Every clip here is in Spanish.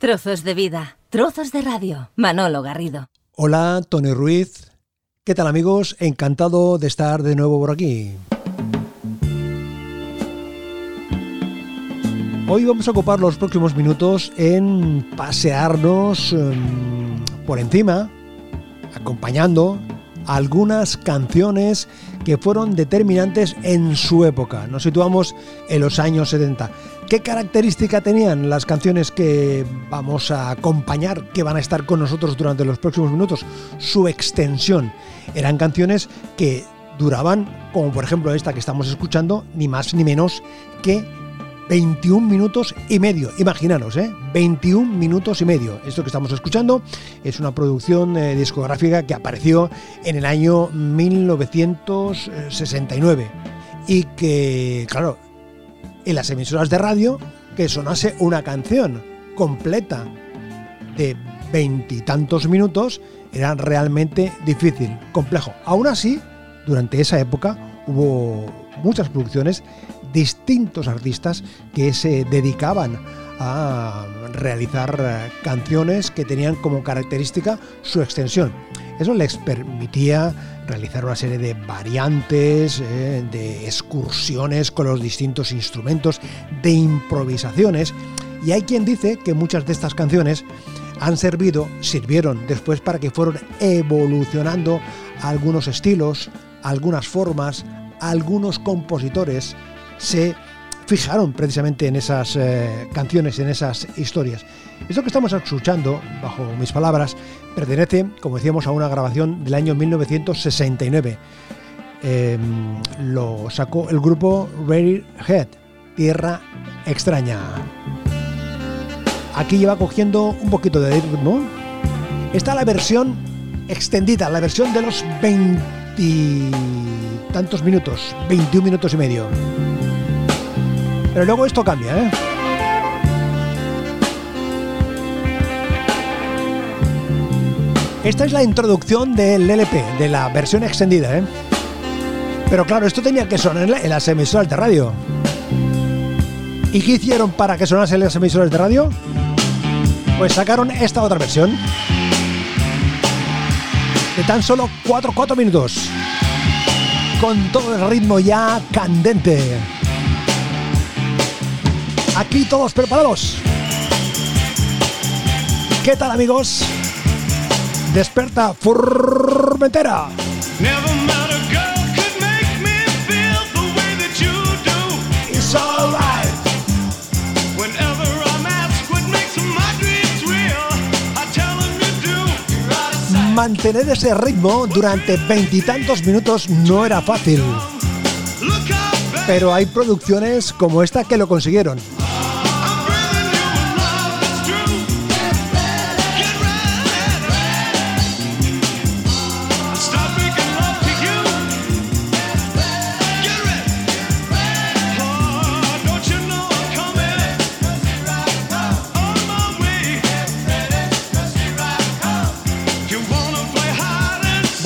Trozos de vida, trozos de radio. Manolo Garrido. Hola, Tony Ruiz. ¿Qué tal amigos? Encantado de estar de nuevo por aquí. Hoy vamos a ocupar los próximos minutos en pasearnos em, por encima, acompañando algunas canciones que fueron determinantes en su época. Nos situamos en los años 70. ¿Qué característica tenían las canciones que vamos a acompañar, que van a estar con nosotros durante los próximos minutos? Su extensión. Eran canciones que duraban, como por ejemplo esta que estamos escuchando, ni más ni menos que 21 minutos y medio. Imaginaros, ¿eh? 21 minutos y medio. Esto que estamos escuchando es una producción eh, discográfica que apareció en el año 1969 y que, claro, en las emisoras de radio, que sonase una canción completa de veintitantos minutos era realmente difícil, complejo. Aún así, durante esa época hubo muchas producciones distintos artistas que se dedicaban a realizar eh, canciones que tenían como característica su extensión. Eso les permitía realizar una serie de variantes, eh, de excursiones con los distintos instrumentos, de improvisaciones. Y hay quien dice que muchas de estas canciones han servido, sirvieron después para que fueron evolucionando algunos estilos, algunas formas, algunos compositores se fijaron precisamente en esas eh, canciones, en esas historias. Esto que estamos escuchando, bajo mis palabras, pertenece, como decíamos, a una grabación del año 1969. Em, lo sacó el grupo Head, Tierra Extraña. Aquí lleva cogiendo un poquito de ritmo. Está la versión extendida, la versión de los 20 tantos minutos, 21 minutos y medio. Pero luego esto cambia, ¿eh? Esta es la introducción del LP, de la versión extendida, ¿eh? Pero claro, esto tenía que sonar en las emisoras de radio. ¿Y qué hicieron para que sonase en las emisoras de radio? Pues sacaron esta otra versión. De tan solo 4, 4 minutos. Con todo el ritmo ya candente. Aquí todos preparados. ¿Qué tal amigos? Desperta Formentera. Mantener ese ritmo durante veintitantos minutos no era fácil. Pero hay producciones como esta que lo consiguieron.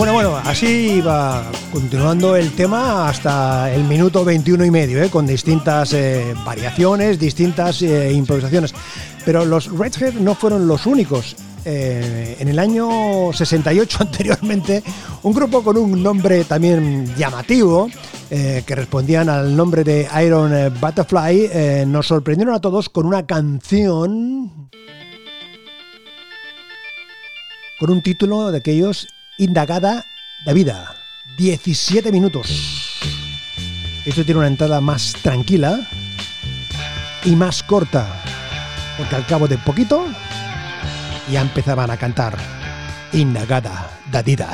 Bueno, bueno, así va continuando el tema hasta el minuto 21 y medio, ¿eh? con distintas eh, variaciones, distintas eh, improvisaciones. Pero los Redhead no fueron los únicos. en el año 68 anteriormente, un grupo con un nombre también llamativo, que respondían al nombre de Iron Butterfly, nos sorprendieron a todos con una canción con un título de aquellos Indagada de Vida. 17 minutos. Esto tiene una entrada más tranquila y más corta, porque al cabo de poquito ya empezaban a cantar Indagada de.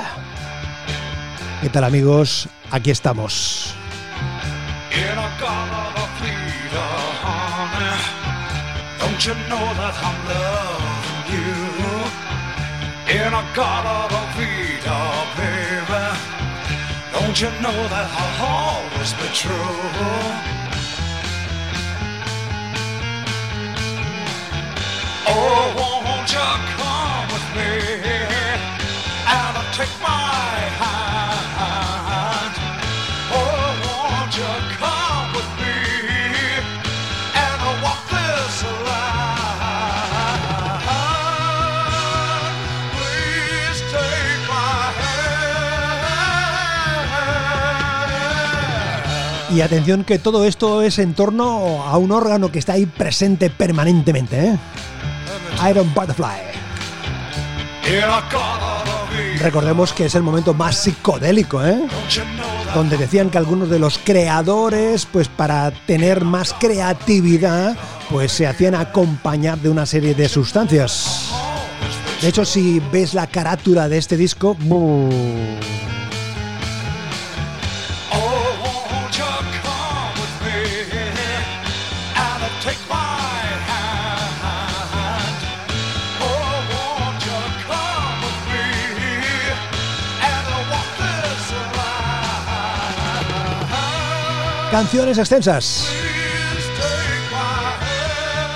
¿Qué tal amigos? Aquí estamos. Vita, baby. Don't you know that I'll always be true? Y atención que todo esto es en torno a un órgano que está ahí presente permanentemente. ¿eh? Iron Butterfly. Recordemos que es el momento más psicodélico, ¿eh? donde decían que algunos de los creadores, pues para tener más creatividad, pues se hacían acompañar de una serie de sustancias. De hecho, si ves la carátula de este disco, canciones extensas.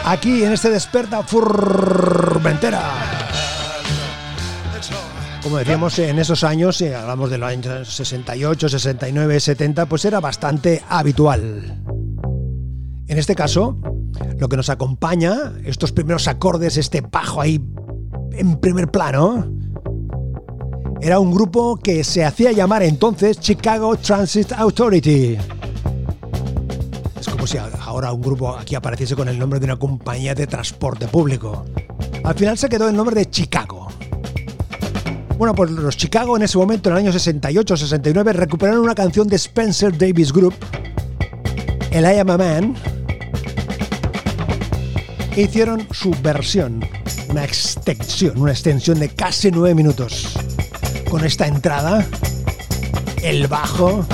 Aquí en este Desperta Furmentera. Como decíamos, en esos años, si hablamos de los años 68, 69, 70, pues era bastante habitual. En este caso, lo que nos acompaña, estos primeros acordes, este bajo ahí en primer plano, era un grupo que se hacía llamar entonces Chicago Transit Authority ahora un grupo aquí apareciese con el nombre de una compañía de transporte público. Al final se quedó el nombre de Chicago. Bueno, pues los Chicago en ese momento, en el año 68-69, recuperaron una canción de Spencer Davis Group, El I Am a Man, e hicieron su versión, una extensión, una extensión de casi nueve minutos. Con esta entrada, el bajo,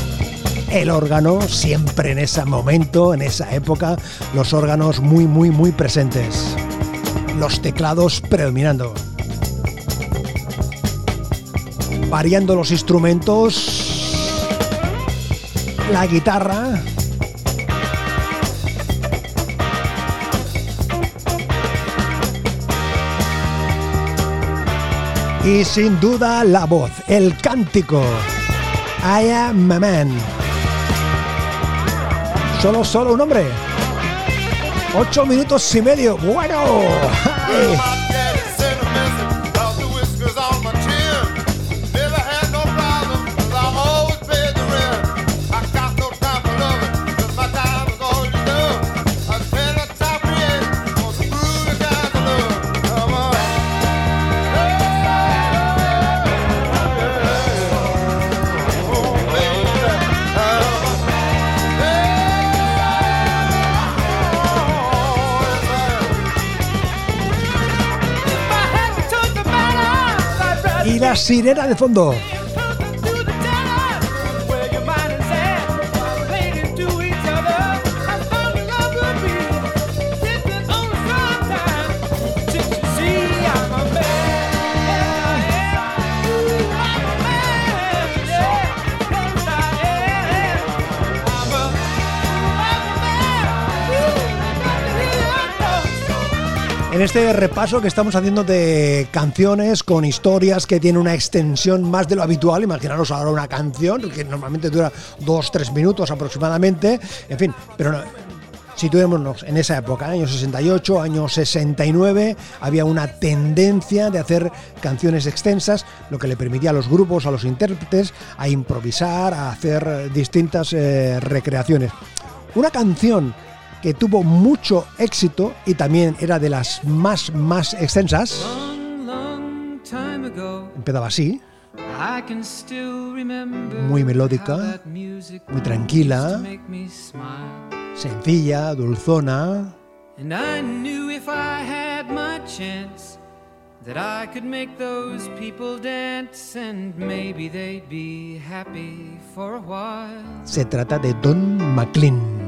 el órgano, siempre en ese momento, en esa época, los órganos muy, muy, muy presentes. Los teclados predominando. Variando los instrumentos, la guitarra, y sin duda la voz, el cántico. I am a man. Solo, solo un hombre. Ocho minutos y medio. Bueno. la sirena de fondo. En este repaso que estamos haciendo de canciones con historias que tienen una extensión más de lo habitual, imaginaros ahora una canción que normalmente dura dos, tres minutos aproximadamente, en fin, pero situémonos en esa época, años 68, años 69, había una tendencia de hacer canciones extensas, lo que le permitía a los grupos, a los intérpretes, a improvisar, a hacer distintas eh, recreaciones. Una canción que tuvo mucho éxito y también era de las más, más extensas. Empezaba así. Muy melódica, muy tranquila, sencilla, dulzona. And I knew if I had my chance that I could make those people dance and maybe they'd be happy for a while. Se trata de Don McLean.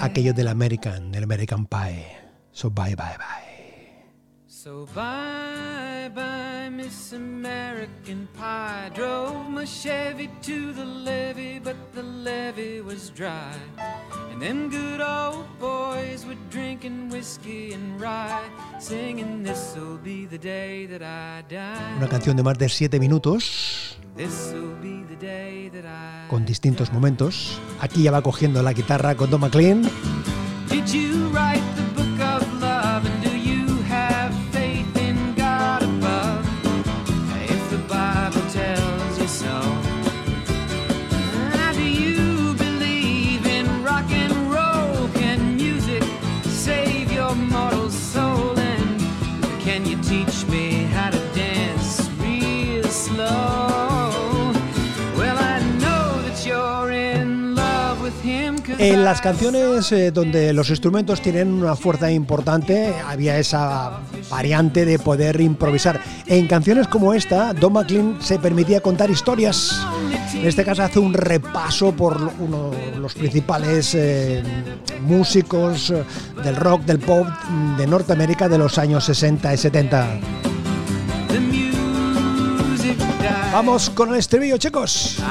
Aquello del American, del American Pie. So bye bye bye. So bye bye. Miss American Pie. Drove my Chevy to the levee, but the levee was dry. And them good old boys were drinking whiskey and rye, singing This'll be the day that I die. Una canción de más de siete minutos. This'll be con distintos momentos. Aquí ya va cogiendo la guitarra con Don McLean. En las canciones eh, donde los instrumentos tienen una fuerza importante, había esa variante de poder improvisar. En canciones como esta, Don McLean se permitía contar historias. En este caso hace un repaso por uno de los principales eh, músicos eh, del rock, del pop de Norteamérica de los años 60 y 70. the music died. Vamos con el estribillo, chicos.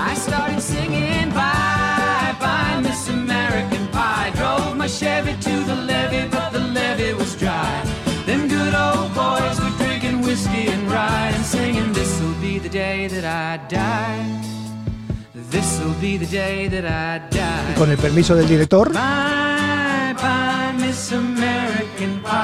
Chevy to the levee, but the levee was dry. Them good old boys were drinking whiskey and rye and singing this'll be the day that I die. This'll be the day that I die. Con el permiso del director. Bye bye, Miss American Pie.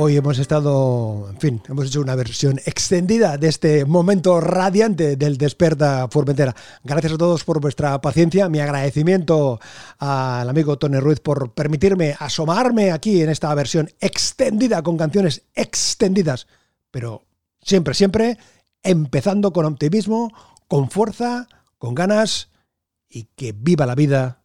Hoy hemos estado, en fin, hemos hecho una versión extendida de este momento radiante del Desperta Formentera. Gracias a todos por vuestra paciencia. Mi agradecimiento al amigo Tony Ruiz por permitirme asomarme aquí en esta versión extendida con canciones extendidas, pero siempre, siempre empezando con optimismo, con fuerza, con ganas y que viva la vida